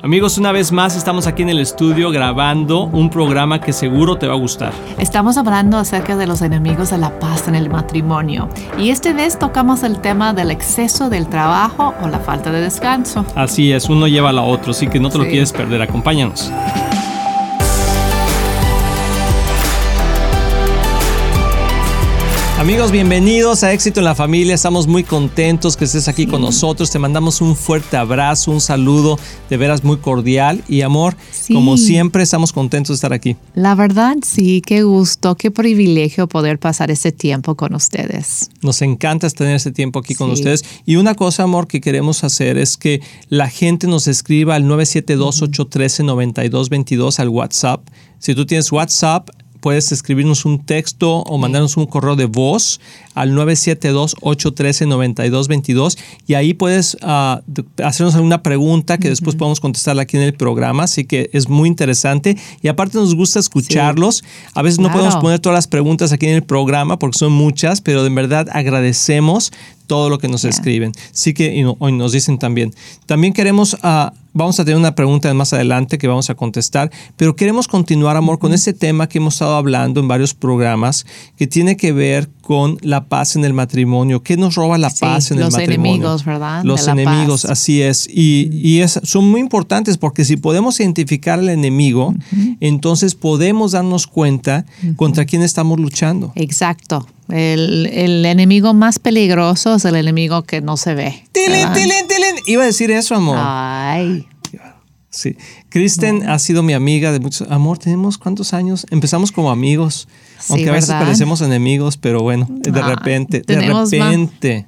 Amigos, una vez más estamos aquí en el estudio grabando un programa que seguro te va a gustar. Estamos hablando acerca de los enemigos de la paz en el matrimonio y esta vez tocamos el tema del exceso del trabajo o la falta de descanso. Así es, uno lleva a la otro, así que no te lo quieres perder, acompáñanos. Amigos, bienvenidos a Éxito en la Familia. Estamos muy contentos que estés aquí con nosotros. Te mandamos un fuerte abrazo, un saludo de veras muy cordial y amor. Como siempre, estamos contentos de estar aquí. La verdad, sí, qué gusto, qué privilegio poder pasar ese tiempo con ustedes. Nos encanta tener ese tiempo aquí con ustedes. Y una cosa, amor, que queremos hacer es que la gente nos escriba al 972-813-9222 al WhatsApp. Si tú tienes WhatsApp, puedes escribirnos un texto o mandarnos un correo de voz al 972-813-9222 y ahí puedes uh, hacernos alguna pregunta que después podemos contestarla aquí en el programa. Así que es muy interesante y aparte nos gusta escucharlos. A veces no podemos poner todas las preguntas aquí en el programa porque son muchas, pero de verdad agradecemos todo lo que nos escriben. Sí que hoy nos dicen también. También queremos... Uh, Vamos a tener una pregunta más adelante que vamos a contestar, pero queremos continuar, amor, con ese tema que hemos estado hablando en varios programas que tiene que ver con la paz en el matrimonio. ¿Qué nos roba la paz en el matrimonio? Los enemigos, ¿verdad? Los enemigos, así es. Y, son muy importantes porque si podemos identificar al enemigo, entonces podemos darnos cuenta contra quién estamos luchando. Exacto. El, enemigo más peligroso es el enemigo que no se ve. ¡Tilín, tilín, tilín! Iba a decir eso, amor. Ay. Sí. Kristen ha sido mi amiga de muchos. Amor, ¿tenemos cuántos años? Empezamos como amigos. aunque a veces parecemos enemigos, pero bueno, de ah, repente, de repente.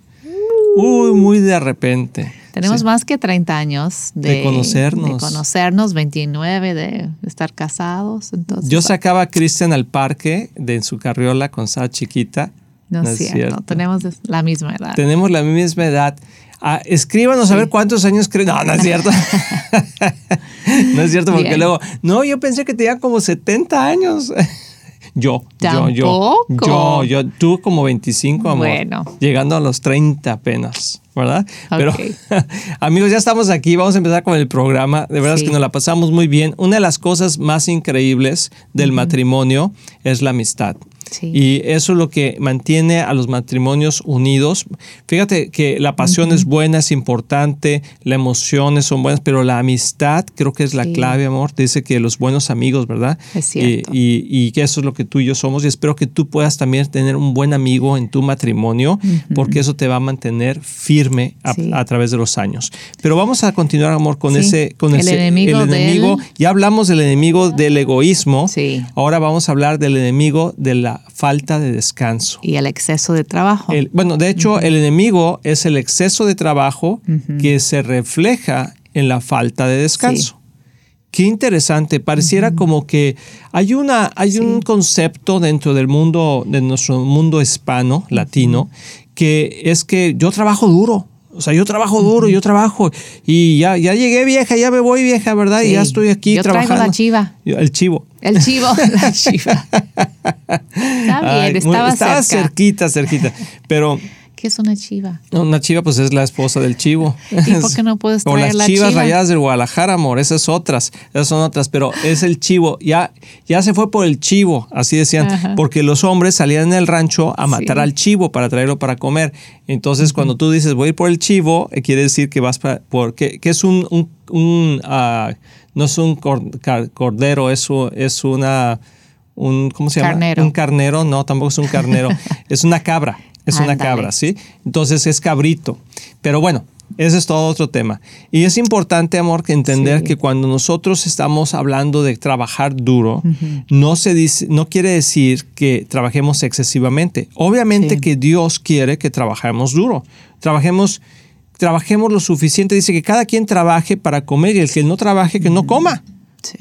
Uy, muy de repente. Tenemos más que 30 años de, conocernos. De conocernos, 29 de estar casados. Entonces, Yo sacaba a Kristen al parque de en su carriola con estaba chiquita. No, es cierto. Tenemos la misma edad. Tenemos la misma edad. Ah, escríbanos a ver cuántos años creen. No, no es cierto. no es cierto, porque luego, no, yo pensé que tenía como 70 años. yo, yo, yo, yo, yo, tú como 25, amor. Bueno. Llegando a los 30 apenas, ¿verdad? Pero, amigos, ya estamos aquí. Vamos a empezar con el programa. De verdad es que nos la pasamos muy bien. Una de las cosas más increíbles del matrimonio es la amistad. Y eso es lo que mantiene a los matrimonios unidos. Fíjate que la pasión es buena, es importante, las emociones son buenas, pero la amistad creo que es la clave, amor. dice que los buenos amigos, ¿verdad? Es cierto. Y, que eso es lo que tú y yo somos. Y espero que tú puedas también tener un buen amigo en tu matrimonio, porque eso te va a mantener firme a, través de los años. Pero vamos a continuar, amor, con ese, con el enemigo. El enemigo. Ya hablamos del enemigo del egoísmo. Ahora vamos a hablar del enemigo de la falta de descanso. Y el exceso de trabajo. bueno, de hecho, el enemigo es el exceso de trabajo que se refleja en la falta de descanso. Qué interesante, pareciera como que hay una hay un concepto dentro del mundo de nuestro mundo hispano, latino, que es que yo trabajo duro. O sea, yo trabajo duro, yo trabajo y ya, ya llegué vieja, ya me voy vieja, ¿verdad? Y ya estoy aquí yo trabajando. Traigo la chiva. El chivo. El chivo, la chiva. Está bien, estaba, estaba cerquita, cerquita. Pero ¿Qué es una chiva? Una chiva, pues es la esposa del chivo. ¿Y por qué no puedes traer o las chivas rayadas del Guadalajara, amor. Esas otras. Esas son otras. Pero es el chivo. Ya, ya se fue por el chivo, así decían. Porque los hombres salían en el rancho a matar al chivo para traerlo para comer. Entonces, cuando tú dices voy a ir por el chivo, eh, quiere decir que vas para. Por, que, es un. un, ah, no es un cordero, es, es una. Un, ¿Cómo se llama? Carnero. Un carnero, no, tampoco es un carnero. es una cabra. Es una cabra, ¿sí? Entonces es cabrito. Pero bueno, ese es todo otro tema. Y es importante, amor, que entender que cuando nosotros estamos hablando de trabajar duro, no, se dice, no quiere decir que trabajemos excesivamente. Obviamente que Dios quiere que trabajemos duro. Trabajemos, trabajemos lo suficiente. Dice que cada quien trabaje para comer y el que no trabaje, que no coma.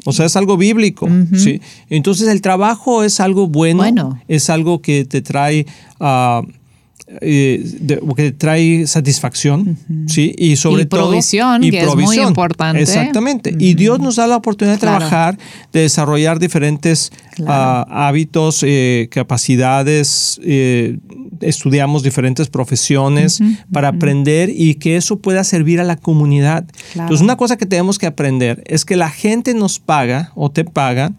O sea, es algo bíblico. ¿sí? Entonces el trabajo es algo bueno, es algo que te trae... a eh, que trae satisfacción, ¿sí? Y sobre todo... Provisión, y que es muy importante. Exactamente. Y Dios nos da la oportunidad de trabajar, de desarrollar diferentes ah, hábitos, eh, capacidades, eh, estudiamos diferentes profesiones para aprender y que eso pueda servir a la comunidad. Entonces, una cosa que tenemos que aprender es que la gente nos paga o te paga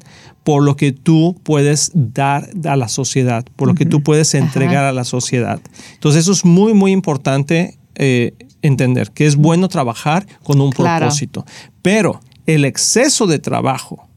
por lo que tú puedes dar a la sociedad, por lo que tú puedes entregar a la sociedad. Entonces eso es muy, muy importante eh, entender, que es bueno trabajar con un propósito. Pero el exceso de trabajo,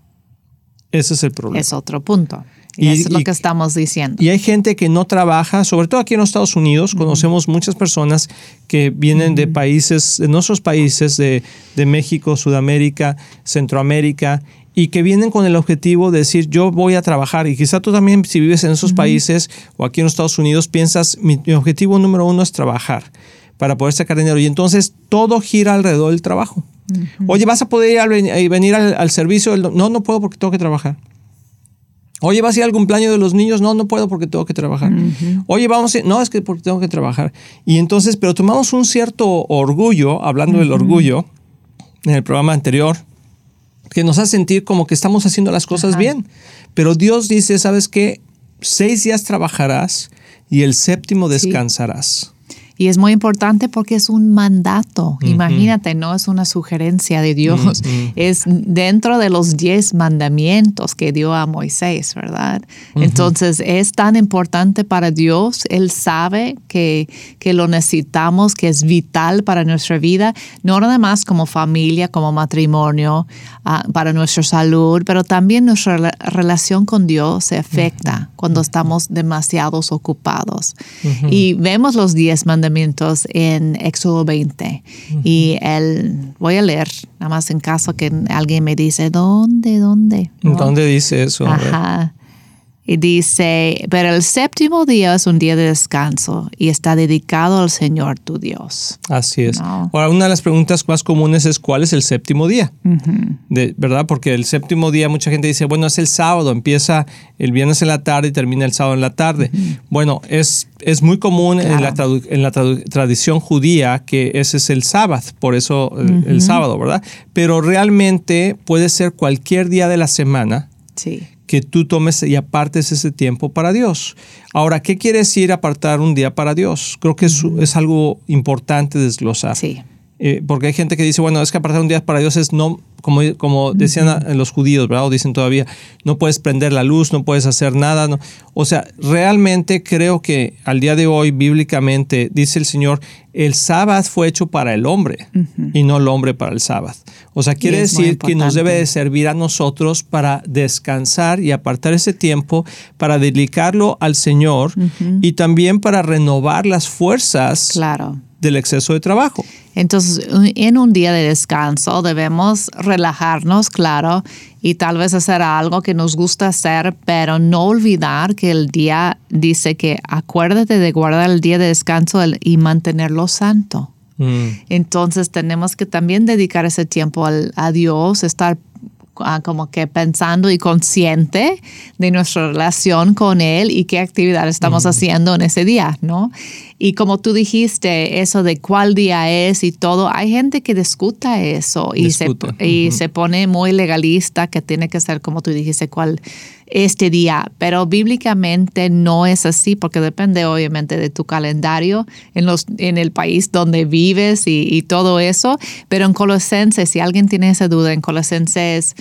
ese es el problema. Es otro punto. Y, eso es lo que estamos diciendo. Y hay gente que no trabaja, sobre todo aquí en los Estados Unidos, conocemos muchas personas que vienen de países, de nuestros países, de, de México, Sudamérica, Centroamérica, y que vienen con el objetivo de decir yo voy a trabajar y quizá tú también si vives en esos países o aquí en los Estados Unidos piensas mi, objetivo número uno es trabajar para poder sacar dinero y entonces todo gira alrededor del trabajo. Oye, ¿vas a poder ir venir al, servicio? No, no puedo porque tengo que trabajar. Oye, ¿vas a ir al cumpleaños de los niños? No, no puedo porque tengo que trabajar. Oye, vamos a ir. No, es que porque tengo que trabajar. Y entonces, pero tomamos un cierto orgullo, hablando del orgullo, en el programa anterior, que nos hace sentir como que estamos haciendo las cosas bien. Pero Dios dice, ¿sabes qué? Seis días trabajarás y el séptimo descansarás. Y es muy importante porque es un mandato. Imagínate, no es una sugerencia de Dios. Es dentro de los diez mandamientos que dio a Moisés, ¿verdad? Entonces es tan importante para Dios. Él sabe que, que lo necesitamos, que es vital para nuestra vida, no nada más como familia, como matrimonio, ah, para nuestra salud, pero también nuestra relación con Dios se afecta cuando estamos demasiados ocupados. Y vemos los diez mandamientos en Éxodo 20. Y él, voy a leer, nada más en caso que alguien me dice, ¿dónde, dónde? ¿Dónde dice eso? Ajá. Y dice, pero el séptimo día es un día de descanso y está dedicado al Señor tu Dios. Así es. Ahora, una de las preguntas más comunes es ¿cuál es el séptimo día? de, ¿Verdad? Porque el séptimo día mucha gente dice, bueno, es el sábado, empieza el viernes en la tarde y termina el sábado en la tarde. Bueno, es, es muy común en la, en la tradición judía que ese es el sábado, por eso el, el sábado, ¿verdad? Pero realmente puede ser cualquier día de la semana. Sí que tú tomes y apartes ese tiempo para Dios. Ahora, ¿qué quiere decir apartar un día para Dios? Creo que es, es algo importante desglosar. Sí. Eh, porque hay gente que dice, bueno, es que apartar un día para Dios es no, como, como decían los judíos, ¿verdad? O dicen todavía, no puedes prender la luz, no puedes hacer nada. No. O sea, realmente creo que al día de hoy, bíblicamente, dice el Señor, el sábado fue hecho para el hombre y no el hombre para el sábado. O sea, quiere decir que nos debe de servir a nosotros para descansar y apartar ese tiempo, para dedicarlo al Señor y también para renovar las fuerzas. Claro del exceso de trabajo. Entonces, en un día de descanso debemos relajarnos, claro, y tal vez hacer algo que nos gusta hacer, pero no olvidar que el día dice que acuérdate de guardar el día de descanso y mantenerlo santo. Mm. Entonces tenemos que también dedicar ese tiempo a Dios, estar Ah, como que pensando y consciente de nuestra relación con Él y qué actividad estamos haciendo en ese día, ¿no? Y como tú dijiste, eso de cuál día es y todo, hay gente que discuta eso y, Se, y se pone muy legalista que tiene que ser, como tú dijiste, cuál este día, pero bíblicamente no es así porque depende obviamente de tu calendario en, los, en el país donde vives y, todo eso, pero en Colosenses, si alguien tiene esa duda, en Colosenses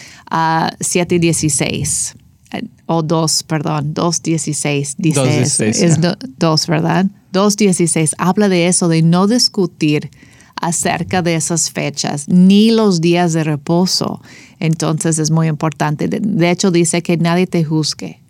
7 y 16 o 2, perdón, 2.16 dice, es 2, ¿verdad? 2.16 habla de eso, de no discutir acerca de esas fechas, ni los días de reposo. Entonces es muy importante. De, hecho, dice que nadie te juzgue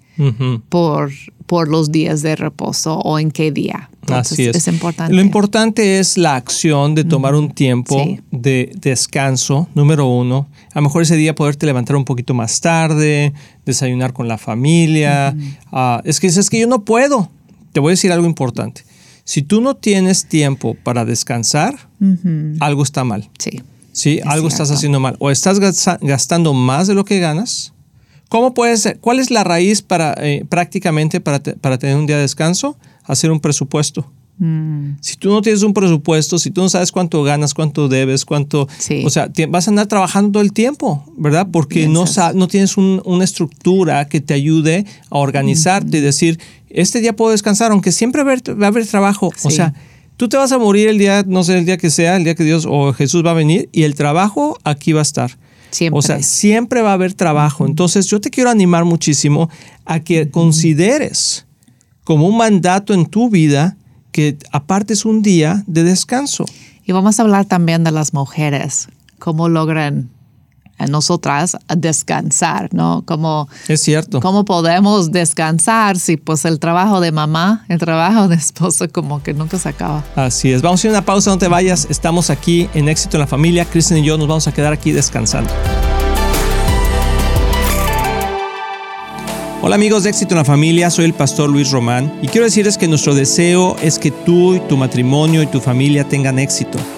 por, por los días de reposo o en qué día. Así es. es. importante. Lo importante es la acción de tomar un tiempo de descanso, número uno. A lo mejor ese día poderte levantar un poquito más tarde, desayunar con la familia. Ah, es que es que yo no puedo. Te voy a decir algo importante. Si tú no tienes tiempo para descansar, algo está mal. Sí. Sí, algo estás haciendo mal. O estás gastando más de lo que ganas. ¿Cómo puede ser? ¿Cuál es la raíz para eh, prácticamente para, para, tener un día de descanso? Hacer un presupuesto. Mm. Si tú no tienes un presupuesto, si tú no sabes cuánto ganas, cuánto debes, cuánto... O sea, vas a andar trabajando todo el tiempo, ¿verdad? Porque no, no tienes una estructura que te ayude a organizarte y decir, este día puedo descansar, aunque siempre va a haber, trabajo. O sea, tú te vas a morir el día, no sé, el día que sea, el día que Dios o Jesús va a venir y el trabajo aquí va a estar. Siempre. O sea, siempre va a haber trabajo. Entonces, yo te quiero animar muchísimo a que consideres como un mandato en tu vida que apartes un día de descanso. Y vamos a hablar también de las mujeres, cómo logran a nosotras descansar, ¿no? Como, es cierto. ¿Cómo podemos descansar si pues el trabajo de mamá, el trabajo de esposo como que nunca se acaba? Así es. Vamos a hacer una pausa, no te vayas. Estamos aquí en Éxito en la Familia. Kristen y yo nos vamos a quedar aquí descansando. Hola amigos de Éxito en la Familia, soy el pastor Luis Román y quiero decirles que nuestro deseo es que tú y tu matrimonio y tu familia tengan éxito.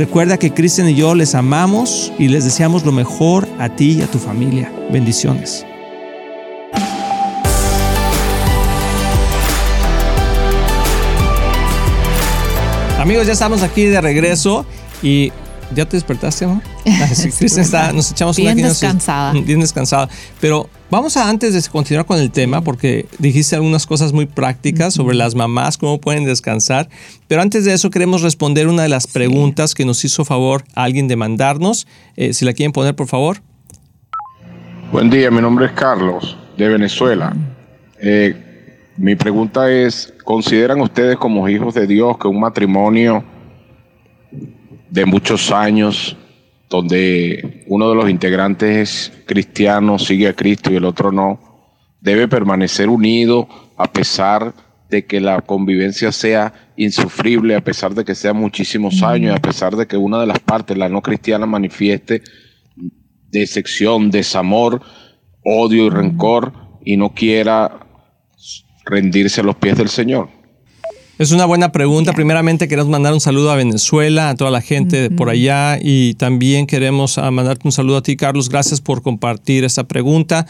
Recuerda que Cristian y yo les amamos y les deseamos lo mejor a ti y a tu familia. Bendiciones. Amigos, ya estamos aquí de regreso y ¿ya te despertaste, amor? Cristian está, nos echamos bien una descansada. Bien descansada. Pero Vamos a antes de continuar con el tema, porque dijiste algunas cosas muy prácticas sobre las mamás, cómo pueden descansar, pero antes de eso queremos responder una de las preguntas que nos hizo favor a alguien de mandarnos. Eh, si la quieren poner, por favor. Buen día, mi nombre es Carlos, de Venezuela. Eh, mi pregunta es, ¿consideran ustedes como hijos de Dios que un matrimonio de muchos años donde uno de los integrantes es cristiano, sigue a Cristo y el otro no, debe permanecer unido a pesar de que la convivencia sea insufrible, a pesar de que sea muchísimos años, a pesar de que una de las partes, la no cristiana, manifieste decepción, desamor, odio y rencor y no quiera rendirse a los pies del Señor. Es una buena pregunta. Primeramente queremos mandar un saludo a Venezuela, a toda la gente por allá y también queremos ah, mandarte un saludo a ti, Carlos. Gracias por compartir esta pregunta.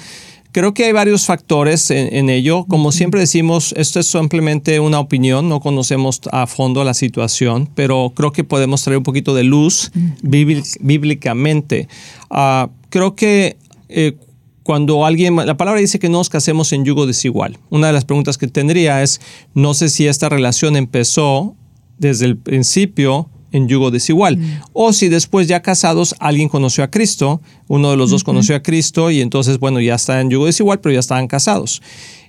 Creo que hay varios factores en, ello. Como siempre decimos, esto es simplemente una opinión, no conocemos a fondo la situación, pero creo que podemos traer un poquito de luz bíblicamente. Ah, creo que eh, cuando alguien, la palabra dice que no nos casemos en yugo desigual. Una de las preguntas que tendría es, no sé si esta relación empezó desde el principio en yugo desigual. Mm. O si después ya casados alguien conoció a Cristo, uno de los dos conoció a Cristo y entonces, bueno, ya está en yugo desigual, pero ya estaban casados.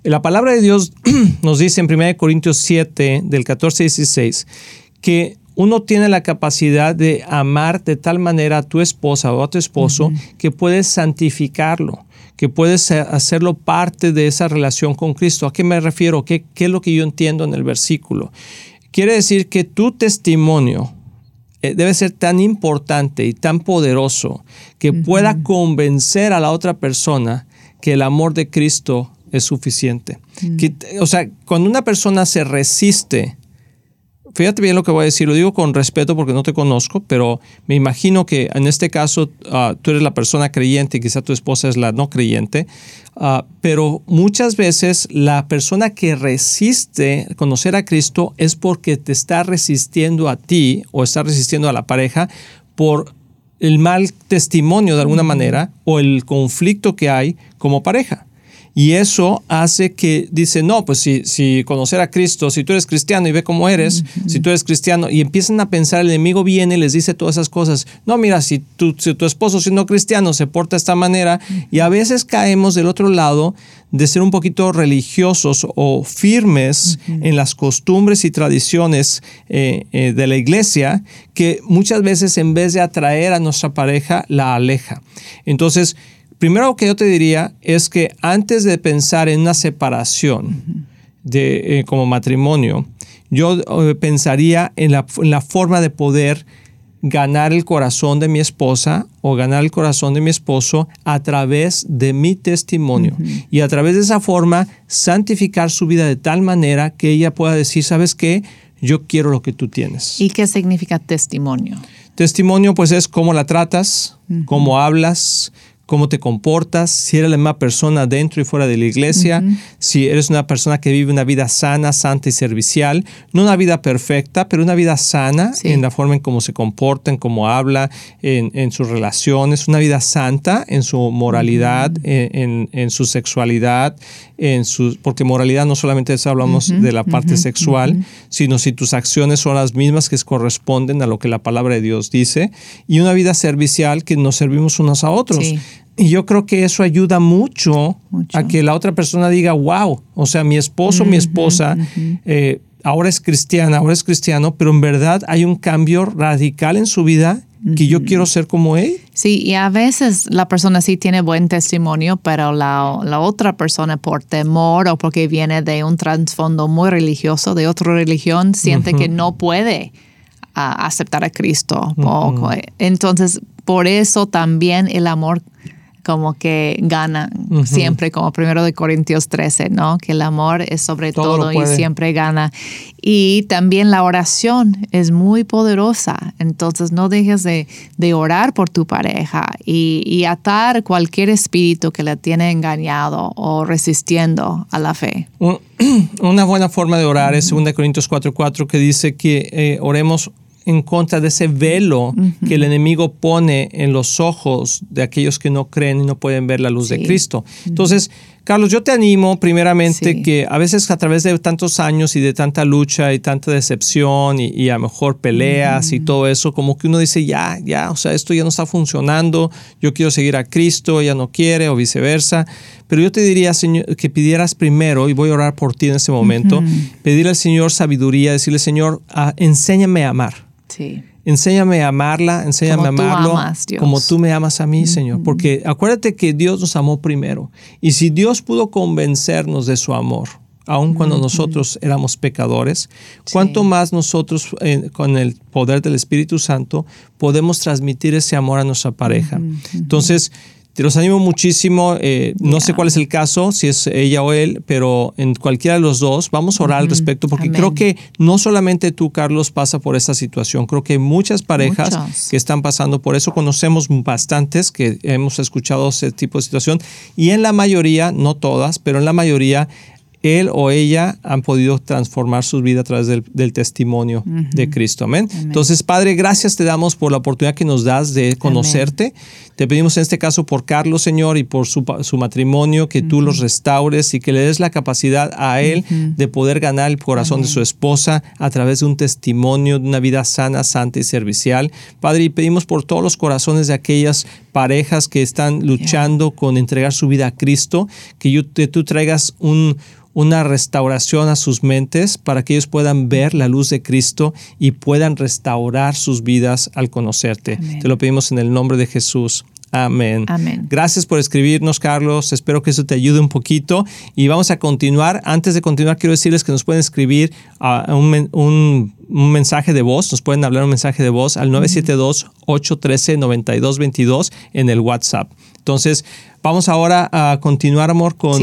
La palabra de Dios nos dice en 1 Corintios 7, del 14 y 16, que uno tiene la capacidad de amar de tal manera a tu esposa o a tu esposo que puedes santificarlo que puedes hacerlo parte de esa relación con Cristo. ¿A qué me refiero? ¿Qué, es lo que yo entiendo en el versículo? Quiere decir que tu testimonio eh, debe ser tan importante y tan poderoso que pueda convencer a la otra persona que el amor de Cristo es suficiente. o sea, cuando una persona se resiste fíjate bien lo que voy a decir, lo digo con respeto porque no te conozco, pero me imagino que en este caso ah, tú eres la persona creyente y quizá tu esposa es la no creyente, ah, pero muchas veces la persona que resiste conocer a Cristo es porque te está resistiendo a ti o está resistiendo a la pareja por el mal testimonio de alguna manera o el conflicto que hay como pareja. Y eso hace que dice, no, pues si, si conocer a Cristo, si tú eres cristiano y ve cómo eres, si tú eres cristiano, y empiezan a pensar, el enemigo viene y les dice todas esas cosas. No, mira, si tu, si tu esposo siendo cristiano se porta de esta manera, y a veces caemos del otro lado de ser un poquito religiosos o firmes en las costumbres y tradiciones eh, eh, de la iglesia, que muchas veces en vez de atraer a nuestra pareja, la aleja. Entonces, primero que yo te diría es que antes de pensar en una separación de, eh, como matrimonio, yo eh, pensaría en la, forma de poder ganar el corazón de mi esposa o ganar el corazón de mi esposo a través de mi testimonio. Y a través de esa forma, santificar su vida de tal manera que ella pueda decir, ¿sabes qué? Yo quiero lo que tú tienes. ¿Y qué significa testimonio? Testimonio pues es cómo la tratas, cómo hablas, cómo te comportas, si eres la misma persona dentro y fuera de la iglesia, si eres una persona que vive una vida sana, santa y servicial, no una vida perfecta, pero una vida sana en la forma en cómo se comporta, en cómo habla, en, sus relaciones, una vida santa en su moralidad, en, su sexualidad, en su, porque moralidad no solamente es, hablamos de la parte sexual, sino si tus acciones son las mismas que corresponden a lo que la palabra de Dios dice, y una vida servicial que nos servimos unos a otros. Y yo creo que eso ayuda mucho, a que la otra persona diga, wow, o sea, mi esposo, mi esposa, eh, ahora es cristiana, ahora es cristiano, pero en verdad hay un cambio radical en su vida que yo quiero ser como él. Sí, y a veces la persona sí tiene buen testimonio, pero la, otra persona por temor o porque viene de un trasfondo muy religioso, de otra religión, siente que no puede ah, aceptar a Cristo. Entonces, por eso también el amor como que gana siempre, como primero de Corintios 13, ¿no? Que el amor es sobre todo, y siempre gana. Y también la oración es muy poderosa, entonces no dejes de, orar por tu pareja y, atar cualquier espíritu que la tiene engañado o resistiendo a la fe. Una buena forma de orar es 2 Corintios 4:4 que dice que eh, oremos en contra de ese velo que el enemigo pone en los ojos de aquellos que no creen y no pueden ver la luz de Cristo. Entonces, Carlos, yo te animo primeramente que a veces a través de tantos años y de tanta lucha y tanta decepción y, a lo mejor peleas y todo eso, como que uno dice, ya, ya, o sea, esto ya no está funcionando, yo quiero seguir a Cristo, ella no quiere o viceversa. Pero yo te diría, Señor, que pidieras primero, y voy a orar por ti en este momento, pedir al Señor sabiduría, decirle, Señor, ah, enséñame a amar. Enséñame a amarla, enséñame a amarlo como tú me amas a mí, Señor. Porque acuérdate que Dios nos amó primero. Y si Dios pudo convencernos de su amor, aun cuando nosotros éramos pecadores, cuánto más nosotros eh, con el poder del Espíritu Santo podemos transmitir ese amor a nuestra pareja. Entonces, te los animo muchísimo. Eh, no sé cuál es el caso, si es ella o él, pero en cualquiera de los dos vamos a orar al respecto porque creo que no solamente tú, Carlos, pasa por esta situación. Creo que muchas parejas que están pasando por eso. Conocemos bastantes que hemos escuchado ese tipo de situación y en la mayoría, no todas, pero en la mayoría él o ella han podido transformar su vida a través del, testimonio de Cristo. Amén. Entonces, Padre, gracias te damos por la oportunidad que nos das de conocerte. Te pedimos en este caso por Carlos, Señor, y por su, matrimonio, que tú los restaures y que le des la capacidad a él de poder ganar el corazón de su esposa a través de un testimonio de una vida sana, santa y servicial. Padre, y pedimos por todos los corazones de aquellas parejas que están luchando con entregar su vida a Cristo, que, que tú traigas un una restauración a sus mentes para que ellos puedan ver la luz de Cristo y puedan restaurar sus vidas al conocerte. Te lo pedimos en el nombre de Jesús. Amén. Amén. Gracias por escribirnos, Carlos. Espero que eso te ayude un poquito. Y vamos a continuar. Antes de continuar, quiero decirles que nos pueden escribir a un, mensaje de voz. Nos pueden hablar un mensaje de voz al 972-813-9222 en el WhatsApp. Entonces, vamos ahora a continuar, amor, con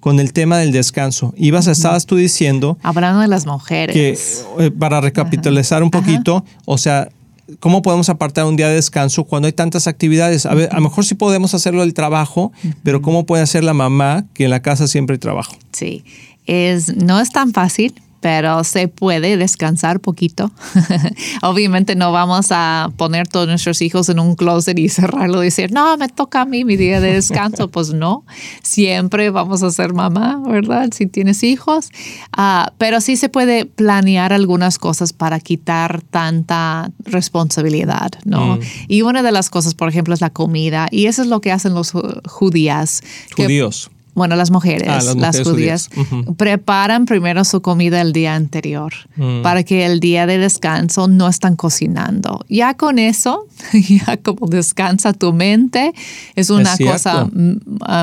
con el tema del descanso. Ibas, estabas tú diciendo... Hablando de las mujeres. Que, eh, para recapitalizar un poquito, o sea, ¿cómo podemos apartar un día de descanso cuando hay tantas actividades? A, ver, a lo mejor sí podemos hacerlo el trabajo, pero ¿cómo puede hacer la mamá que en la casa siempre hay trabajo? Sí, es, no es tan fácil, pero se puede descansar poquito. Obviamente no vamos a poner todos nuestros hijos en un closet y cerrarlo y decir, no, me toca a mí mi día de descanso. pues no, siempre vamos a ser mamá, ¿verdad? Si tienes hijos. Ah, pero sí se puede planear algunas cosas para quitar tanta responsabilidad, ¿no? Mm. Y una de las cosas, por ejemplo, es la comida. Y eso es lo que hacen los judías. Judíos bueno, las mujeres, ah, las, judías, preparan primero su comida el día anterior mm. para que el día de descanso no están cocinando. Ya con eso, ya como descansa tu mente, es una cosa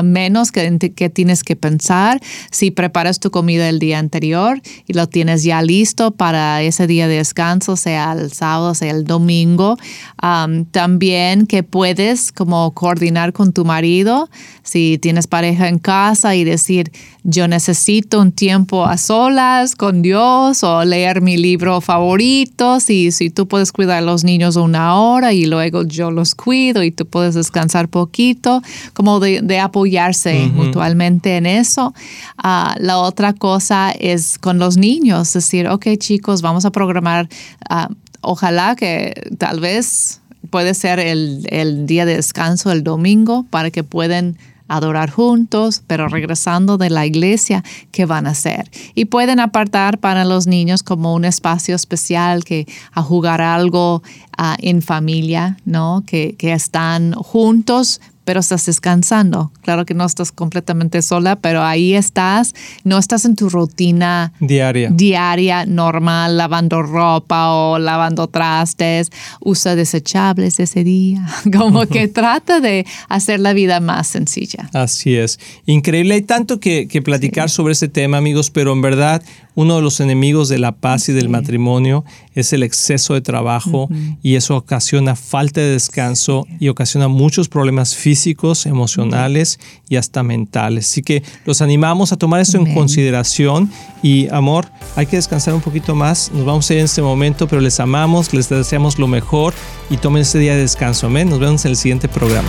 menos que, que tienes que pensar. Si preparas tu comida el día anterior y lo tienes ya listo para ese día de descanso, sea el sábado, sea el domingo, también que puedes como coordinar con tu marido, si tienes pareja en casa, y decir, yo necesito un tiempo a solas con Dios o leer mi libro favorito, si, si tú puedes cuidar a los niños una hora y luego yo los cuido y tú puedes descansar poquito, como de, apoyarse mutuamente en eso. Ah, la otra cosa es con los niños, decir, ok chicos, vamos a programar, ah, ojalá que tal vez puede ser el, el, día de descanso el domingo para que puedan adorar juntos, pero regresando de la iglesia, ¿qué van a hacer? Y pueden apartar para los niños como un espacio especial que a jugar algo ah, en familia, ¿no? Que, que están juntos, pero estás descansando. Claro que no estás completamente sola, pero ahí estás, no estás en tu rutina diaria, diaria normal, lavando ropa o lavando trastes, usa desechables ese día, como que trata de hacer la vida más sencilla. Así es. Increíble, hay tanto que, platicar sobre ese tema, amigos, pero en verdad uno de los enemigos de la paz y del matrimonio es el exceso de trabajo y eso ocasiona falta de descanso y ocasiona muchos problemas físicos, emocionales y hasta mentales. Así que los animamos a tomar esto en consideración y amor, hay que descansar un poquito más. Nos vamos a ir en este momento, pero les amamos, les deseamos lo mejor y tomen este día de descanso. Amén. Nos vemos en el siguiente programa.